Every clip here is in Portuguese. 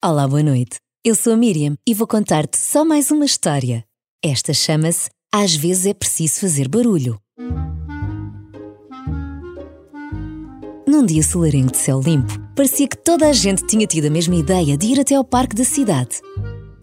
Olá, boa noite. Eu sou a Miriam e vou contar-te só mais uma história. Esta chama-se Às vezes é preciso fazer barulho. Num dia solarengo de céu limpo, parecia que toda a gente tinha tido a mesma ideia de ir até ao parque da cidade.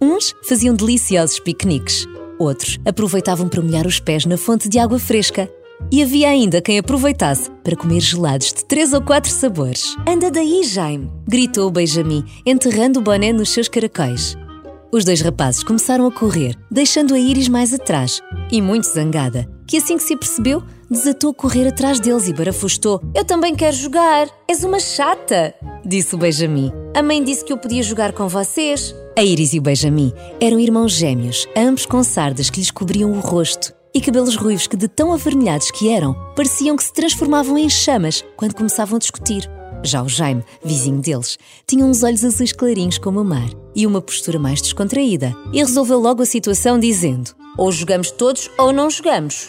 Uns faziam deliciosos piqueniques, outros aproveitavam para molhar os pés na fonte de água fresca e havia ainda quem aproveitasse para comer gelados de três ou quatro sabores. Anda daí, Jaime! gritou Benjamin, enterrando o boné nos seus caracóis. Os dois rapazes começaram a correr, deixando a Iris mais atrás, e muito zangada, que assim que se percebeu, desatou a correr atrás deles e barafustou. Eu também quero jogar! És uma chata! disse o Benjamin. A mãe disse que eu podia jogar com vocês. A Iris e o Benjamin eram irmãos gêmeos, ambos com sardas que lhes cobriam o rosto e cabelos ruivos que, de tão avermelhados que eram, pareciam que se transformavam em chamas quando começavam a discutir. Já o Jaime, vizinho deles, tinha uns olhos azuis clarinhos como o mar e uma postura mais descontraída, e resolveu logo a situação dizendo: Ou jogamos todos ou não jogamos.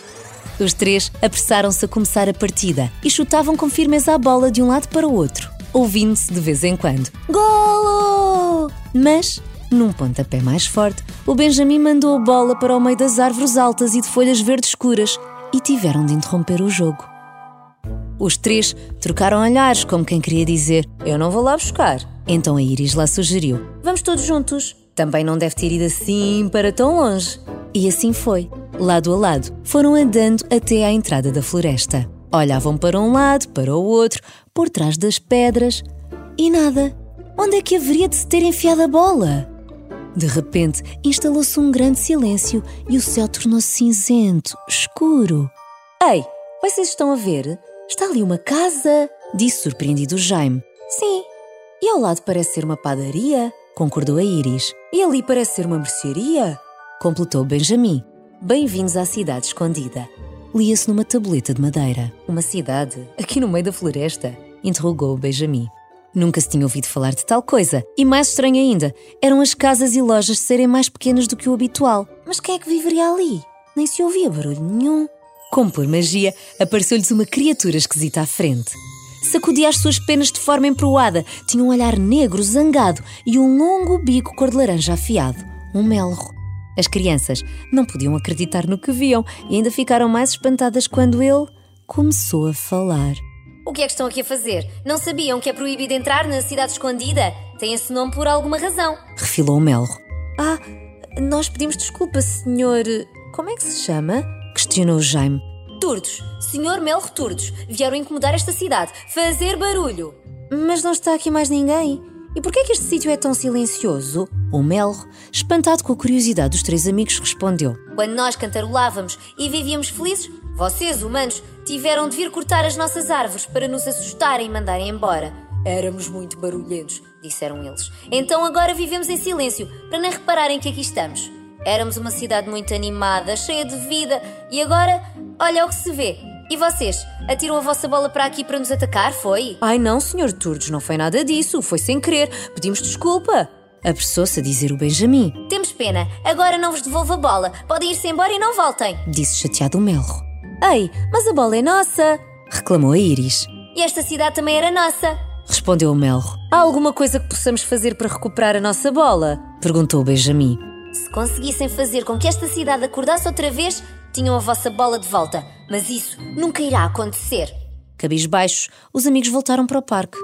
Os três apressaram-se a começar a partida e chutavam com firmeza a bola de um lado para o outro, ouvindo-se de vez em quando: Golo! Mas num pontapé mais forte, o Benjamin mandou a bola para o meio das árvores altas e de folhas verdes escuras e tiveram de interromper o jogo. Os três trocaram olhares, como quem queria dizer: Eu não vou lá buscar. Então a Iris lá sugeriu: Vamos todos juntos. Também não deve ter ido assim para tão longe. E assim foi. Lado a lado, foram andando até à entrada da floresta. Olhavam para um lado, para o outro, por trás das pedras e nada. Onde é que haveria de se ter enfiado a bola? De repente, instalou-se um grande silêncio e o céu tornou-se cinzento, escuro. Ei, vocês estão a ver? Está ali uma casa, disse surpreendido Jaime. Sim. E ao lado parece ser uma padaria, concordou a Iris. E ali parece ser uma mercearia, completou Benjamin. Bem-vindos à cidade escondida. Lia-se numa tableta de madeira. Uma cidade? Aqui no meio da floresta? interrogou Benjamin. Nunca se tinha ouvido falar de tal coisa. E mais estranho ainda, eram as casas e lojas serem mais pequenas do que o habitual. Mas quem é que viveria ali? Nem se ouvia barulho nenhum. Como por magia, apareceu-lhes uma criatura esquisita à frente. Sacudia as suas penas de forma emproada, tinha um olhar negro, zangado e um longo bico cor de laranja afiado, um melro. As crianças não podiam acreditar no que viam e ainda ficaram mais espantadas quando ele começou a falar. O que é que estão aqui a fazer? Não sabiam que é proibido entrar na cidade escondida? Tem esse nome por alguma razão. Refilou o Melro. Ah, nós pedimos desculpa, senhor. Como é que se chama? Questionou Jaime. Turdos, senhor Melro Turdos, vieram incomodar esta cidade, fazer barulho. Mas não está aqui mais ninguém. E por que é que este sítio é tão silencioso? O Melro, espantado com a curiosidade dos três amigos, respondeu: Quando nós cantarolávamos e vivíamos felizes, vocês, humanos, tiveram de vir cortar as nossas árvores para nos assustarem e mandarem embora. Éramos muito barulhentos, disseram eles. Então agora vivemos em silêncio, para nem repararem que aqui estamos. Éramos uma cidade muito animada, cheia de vida, e agora, olha o que se vê. E vocês, atiram a vossa bola para aqui para nos atacar, foi? Ai não, senhor Turdos, não foi nada disso, foi sem querer. Pedimos desculpa. Apressou-se a dizer o Benjamin. Temos pena, agora não vos devolvo a bola. Podem ir-se embora e não voltem. Disse chateado o Melro. Ei, mas a bola é nossa! reclamou a Iris. E esta cidade também era nossa! respondeu o Melro. Há alguma coisa que possamos fazer para recuperar a nossa bola? perguntou Benjamin. Se conseguissem fazer com que esta cidade acordasse outra vez, tinham a vossa bola de volta. Mas isso nunca irá acontecer. Cabisbaixos, os amigos voltaram para o parque.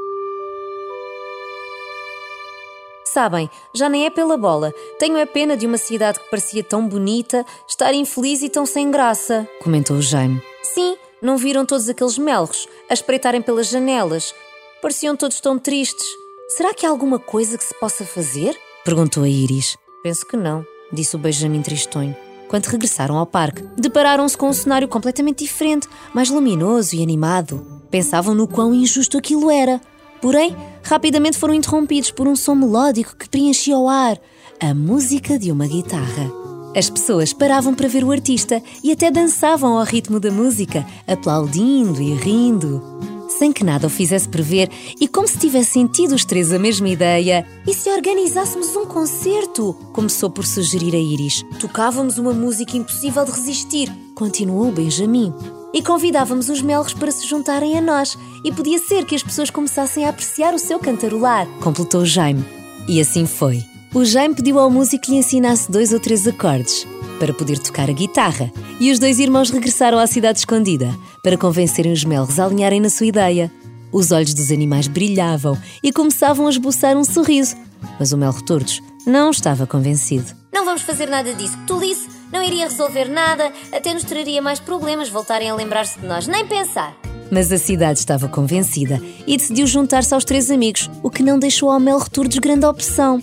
Sabem, já nem é pela bola. Tenho a pena de uma cidade que parecia tão bonita estar infeliz e tão sem graça, comentou o Jaime. Sim, não viram todos aqueles melros a espreitarem pelas janelas? Pareciam todos tão tristes. Será que há alguma coisa que se possa fazer? perguntou a Iris. Penso que não, disse o Benjamin tristonho. Quando regressaram ao parque, depararam-se com um cenário completamente diferente, mais luminoso e animado. Pensavam no quão injusto aquilo era. Porém, rapidamente foram interrompidos por um som melódico que preenchia o ar a música de uma guitarra. As pessoas paravam para ver o artista e até dançavam ao ritmo da música, aplaudindo e rindo. Sem que nada o fizesse prever e como se tivessem tido os três a mesma ideia. E se organizássemos um concerto? Começou por sugerir a Iris. Tocávamos uma música impossível de resistir, continuou Benjamin e convidávamos os melros para se juntarem a nós. E podia ser que as pessoas começassem a apreciar o seu cantarolar, completou Jaime. E assim foi. O Jaime pediu ao músico que lhe ensinasse dois ou três acordes para poder tocar a guitarra, e os dois irmãos regressaram à cidade escondida para convencerem os melros a alinharem na sua ideia. Os olhos dos animais brilhavam e começavam a esboçar um sorriso, mas o Melro Tordos não estava convencido. Não vamos fazer nada disso. Tolice não iria resolver nada, até nos traria mais problemas voltarem a lembrar-se de nós, nem pensar. Mas a cidade estava convencida e decidiu juntar-se aos três amigos, o que não deixou ao Melro Tordos grande opção.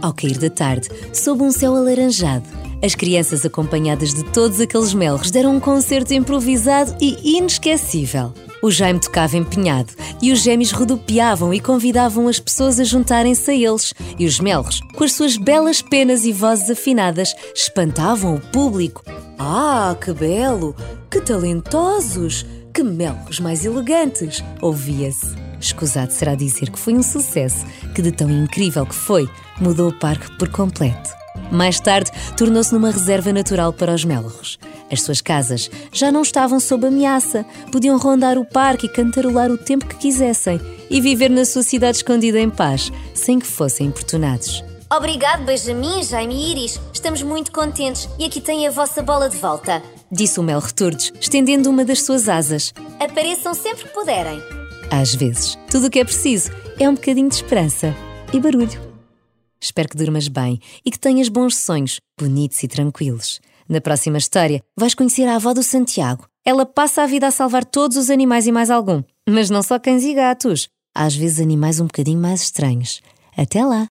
Ao cair da tarde, sob um céu alaranjado, as crianças, acompanhadas de todos aqueles melros, deram um concerto improvisado e inesquecível. O Jaime tocava empenhado e os gêmeos rodopiavam e convidavam as pessoas a juntarem-se a eles. E os melros, com as suas belas penas e vozes afinadas, espantavam o público. Ah, que belo! Que talentosos! Que melros mais elegantes! Ouvia-se. Escusado será dizer que foi um sucesso, que de tão incrível que foi, mudou o parque por completo. Mais tarde, tornou-se numa reserva natural para os melros. As suas casas já não estavam sob ameaça, podiam rondar o parque e cantarolar o tempo que quisessem e viver na sua cidade escondida em paz, sem que fossem importunados. Obrigado, Benjamin, Jaime e Iris. Estamos muito contentes e aqui tem a vossa bola de volta. Disse o Mel Returdes, estendendo uma das suas asas. Apareçam sempre que puderem. Às vezes, tudo o que é preciso é um bocadinho de esperança e barulho. Espero que durmas bem e que tenhas bons sonhos, bonitos e tranquilos. Na próxima história, vais conhecer a avó do Santiago. Ela passa a vida a salvar todos os animais e mais algum. Mas não só cães e gatos. Às vezes animais um bocadinho mais estranhos. Até lá!